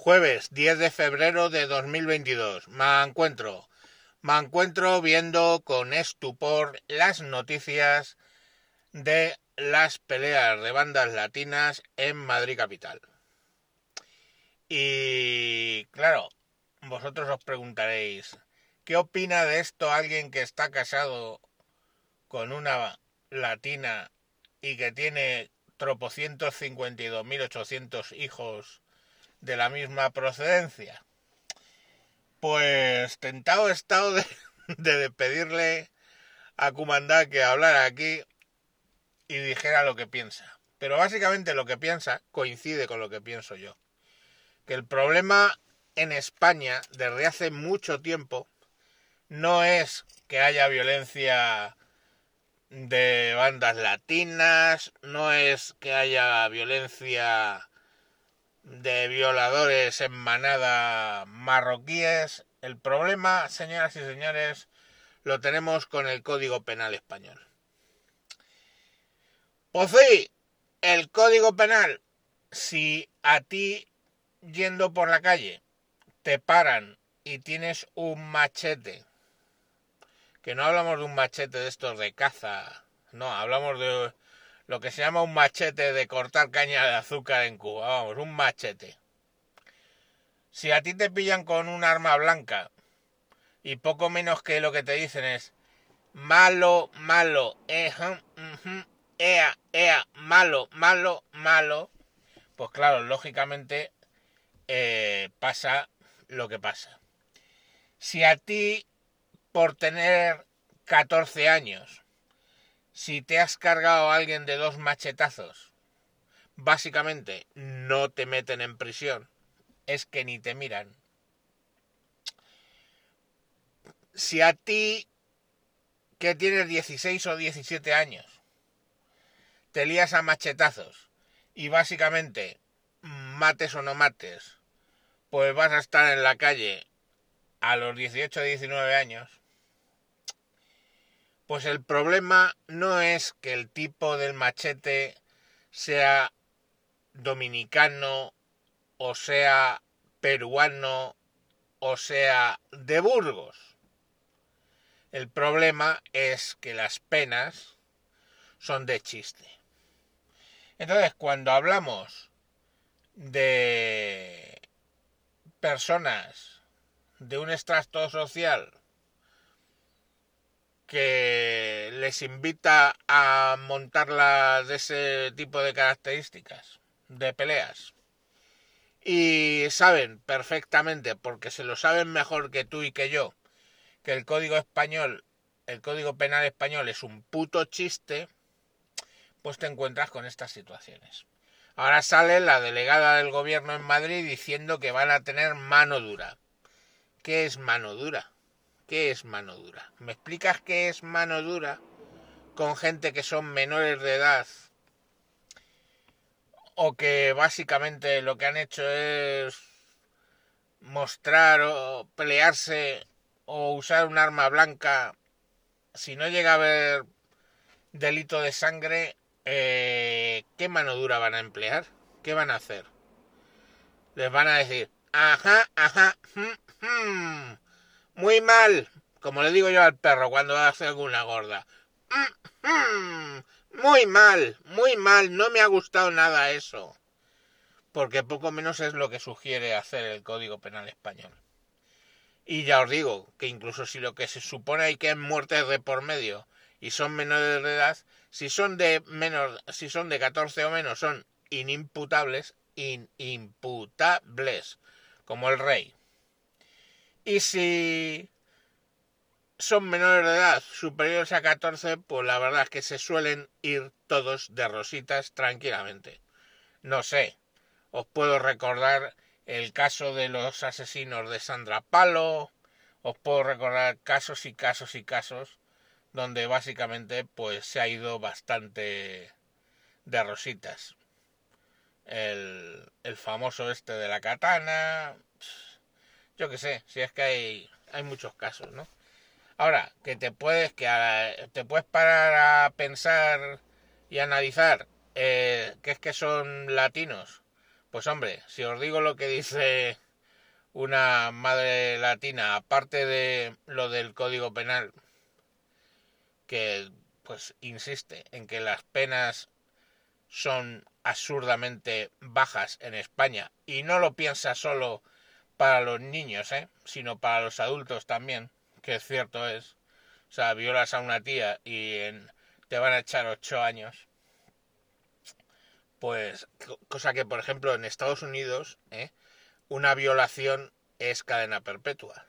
Jueves 10 de febrero de 2022. Me encuentro. Me encuentro viendo con estupor las noticias de las peleas de bandas latinas en Madrid capital. Y claro, vosotros os preguntaréis, ¿qué opina de esto alguien que está casado con una latina y que tiene tropocientos cincuenta y dos mil ochocientos hijos de la misma procedencia? Pues tentado he estado de, de pedirle a Cumandá que hablara aquí y dijera lo que piensa. Pero básicamente lo que piensa coincide con lo que pienso yo. Que el problema en España desde hace mucho tiempo no es que haya violencia de bandas latinas, no es que haya violencia de violadores en manada marroquíes. El problema, señoras y señores, lo tenemos con el Código Penal español. Pues sí, el Código Penal, si a ti yendo por la calle te paran y tienes un machete, que no hablamos de un machete de estos de caza, no, hablamos de lo que se llama un machete de cortar caña de azúcar en Cuba, vamos, un machete. Si a ti te pillan con un arma blanca y poco menos que lo que te dicen es malo, malo, eh, ea, ea, malo, malo, malo, pues claro, lógicamente eh, pasa lo que pasa. Si a ti, por tener 14 años, si te has cargado a alguien de dos machetazos, básicamente no te meten en prisión, es que ni te miran. Si a ti, que tienes 16 o 17 años, te lías a machetazos y básicamente mates o no mates, pues vas a estar en la calle a los 18 o 19 años, pues el problema no es que el tipo del machete sea dominicano o sea peruano o sea de Burgos. El problema es que las penas son de chiste. Entonces, cuando hablamos de personas de un extracto social que les invita a montarlas de ese tipo de características, de peleas, y saben perfectamente, porque se lo saben mejor que tú y que yo, que el código español, el código penal español es un puto chiste, pues te encuentras con estas situaciones. Ahora sale la delegada del gobierno en Madrid diciendo que van a tener mano dura. ¿Qué es mano dura? ¿Qué es mano dura? ¿Me explicas qué es mano dura con gente que son menores de edad o que básicamente lo que han hecho es mostrar o pelearse o usar un arma blanca si no llega a haber delito de sangre eh, ¿qué mano dura van a emplear? ¿Qué van a hacer? Les van a decir, ajá, ajá, mm, mm, muy mal, como le digo yo al perro cuando hace alguna gorda. Mm, muy mal, muy mal, no me ha gustado nada eso. Porque poco menos es lo que sugiere hacer el Código Penal español. Y ya os digo que incluso si lo que se supone hay que es muertes de por medio y son menores de edad, si son de menos, si son de 14 o menos, son inimputables, inimputables, como el rey. Y si son menores de edad superiores a 14, pues la verdad es que se suelen ir todos de rositas tranquilamente. No sé, os puedo recordar el caso de los asesinos de Sandra Palo, os puedo recordar casos y casos y casos donde básicamente pues se ha ido bastante de rositas. El, el famoso este de la katana, yo que sé, si es que hay, hay muchos casos, ¿no? Ahora, que te puedes, que te puedes parar a pensar y analizar eh, que es que son latinos, Pues hombre, si os digo lo que dice una madre latina, aparte de lo del Código Penal, que pues insiste en que las penas son absurdamente bajas en España y no lo piensa solo para los niños, ¿eh? sino para los adultos también, que cierto es. O sea, violas a una tía y en, te van a echar ocho años. Pues, cosa que, por ejemplo, en Estados Unidos, ¿eh? una violación es cadena perpetua.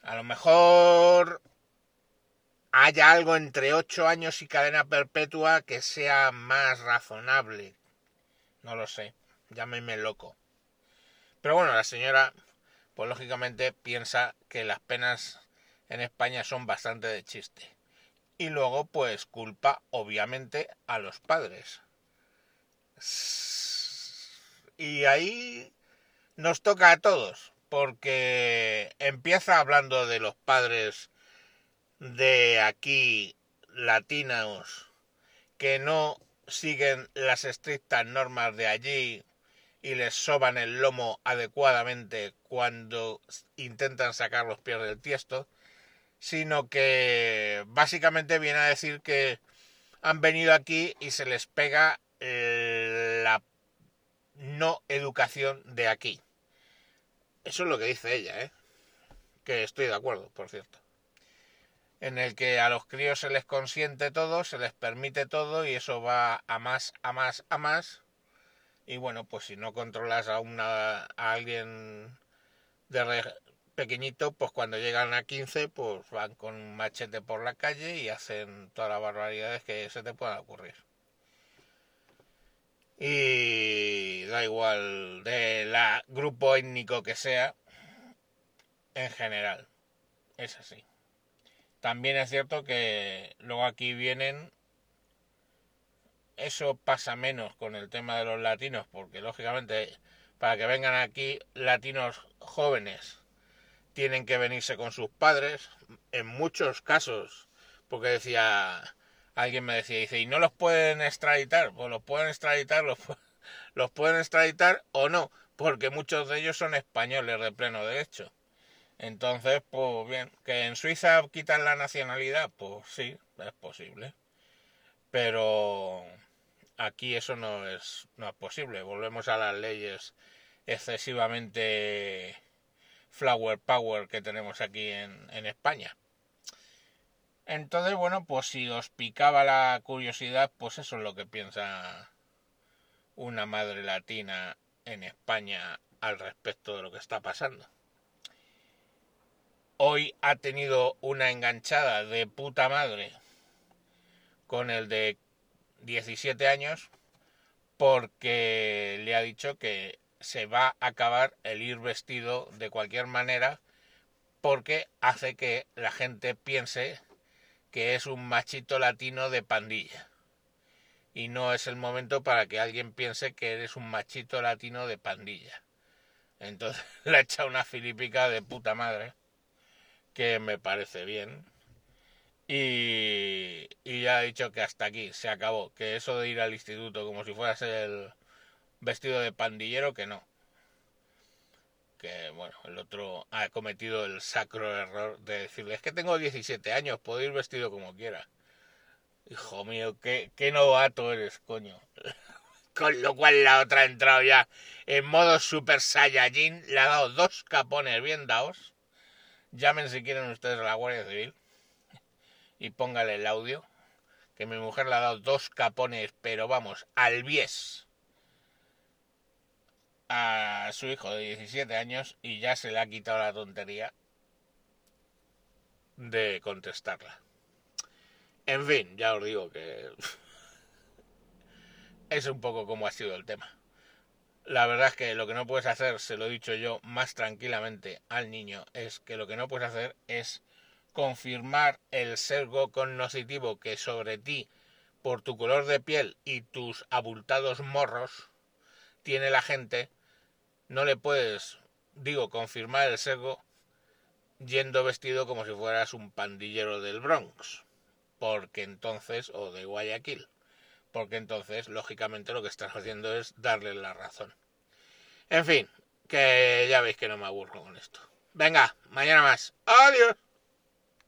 A lo mejor haya algo entre ocho años y cadena perpetua que sea más razonable. No lo sé, llámeme loco. Pero bueno, la señora, pues lógicamente piensa que las penas en España son bastante de chiste. Y luego, pues culpa, obviamente, a los padres. Y ahí nos toca a todos, porque empieza hablando de los padres de aquí latinos que no siguen las estrictas normas de allí y les soban el lomo adecuadamente cuando intentan sacar los pies del tiesto, sino que básicamente viene a decir que han venido aquí y se les pega eh, la no educación de aquí. Eso es lo que dice ella, ¿eh? Que estoy de acuerdo, por cierto. En el que a los críos se les consiente todo, se les permite todo y eso va a más, a más, a más. Y bueno, pues si no controlas a, una, a alguien de pequeñito, pues cuando llegan a 15, pues van con un machete por la calle y hacen todas las barbaridades que se te puedan ocurrir. Y da igual de la grupo étnico que sea, en general. Es así. También es cierto que luego aquí vienen eso pasa menos con el tema de los latinos, porque lógicamente para que vengan aquí latinos jóvenes tienen que venirse con sus padres, en muchos casos, porque decía, alguien me decía, dice, ¿y no los pueden extraditar? Pues los pueden extraditar, los, los pueden extraditar o no, porque muchos de ellos son españoles de pleno derecho. Entonces, pues bien, que en Suiza quitan la nacionalidad, pues sí, es posible. Pero aquí eso no es, no es posible. Volvemos a las leyes excesivamente flower power que tenemos aquí en, en España. Entonces, bueno, pues si os picaba la curiosidad, pues eso es lo que piensa una madre latina en España al respecto de lo que está pasando. Hoy ha tenido una enganchada de puta madre con el de 17 años porque le ha dicho que se va a acabar el ir vestido de cualquier manera porque hace que la gente piense que es un machito latino de pandilla. Y no es el momento para que alguien piense que eres un machito latino de pandilla. Entonces le ha echado una filipica de puta madre, que me parece bien. Y, ya ha dicho que hasta aquí, se acabó. Que eso de ir al instituto como si fueras el vestido de pandillero, que no. Que bueno, el otro ha cometido el sacro error de decirle, es que tengo 17 años, puedo ir vestido como quiera. Hijo mío, qué, qué novato eres, coño. Con lo cual la otra ha entrado ya en modo Super Saiyajin, le ha dado dos capones bien dados. Llamen si quieren ustedes a la Guardia Civil y póngale el audio, que mi mujer le ha dado dos capones, pero vamos, al bies a su hijo de 17 años y ya se le ha quitado la tontería de contestarla. En fin, ya os digo que es un poco como ha sido el tema. La verdad es que lo que no puedes hacer, se lo he dicho yo más tranquilamente al niño, es que lo que no puedes hacer es confirmar el sergo cognoscitivo que sobre ti, por tu color de piel y tus abultados morros, tiene la gente, no le puedes, digo, confirmar el sergo yendo vestido como si fueras un pandillero del Bronx, porque entonces, o de Guayaquil, porque entonces, lógicamente, lo que estás haciendo es darle la razón. En fin, que ya veis que no me aburro con esto. Venga, mañana más. Adiós.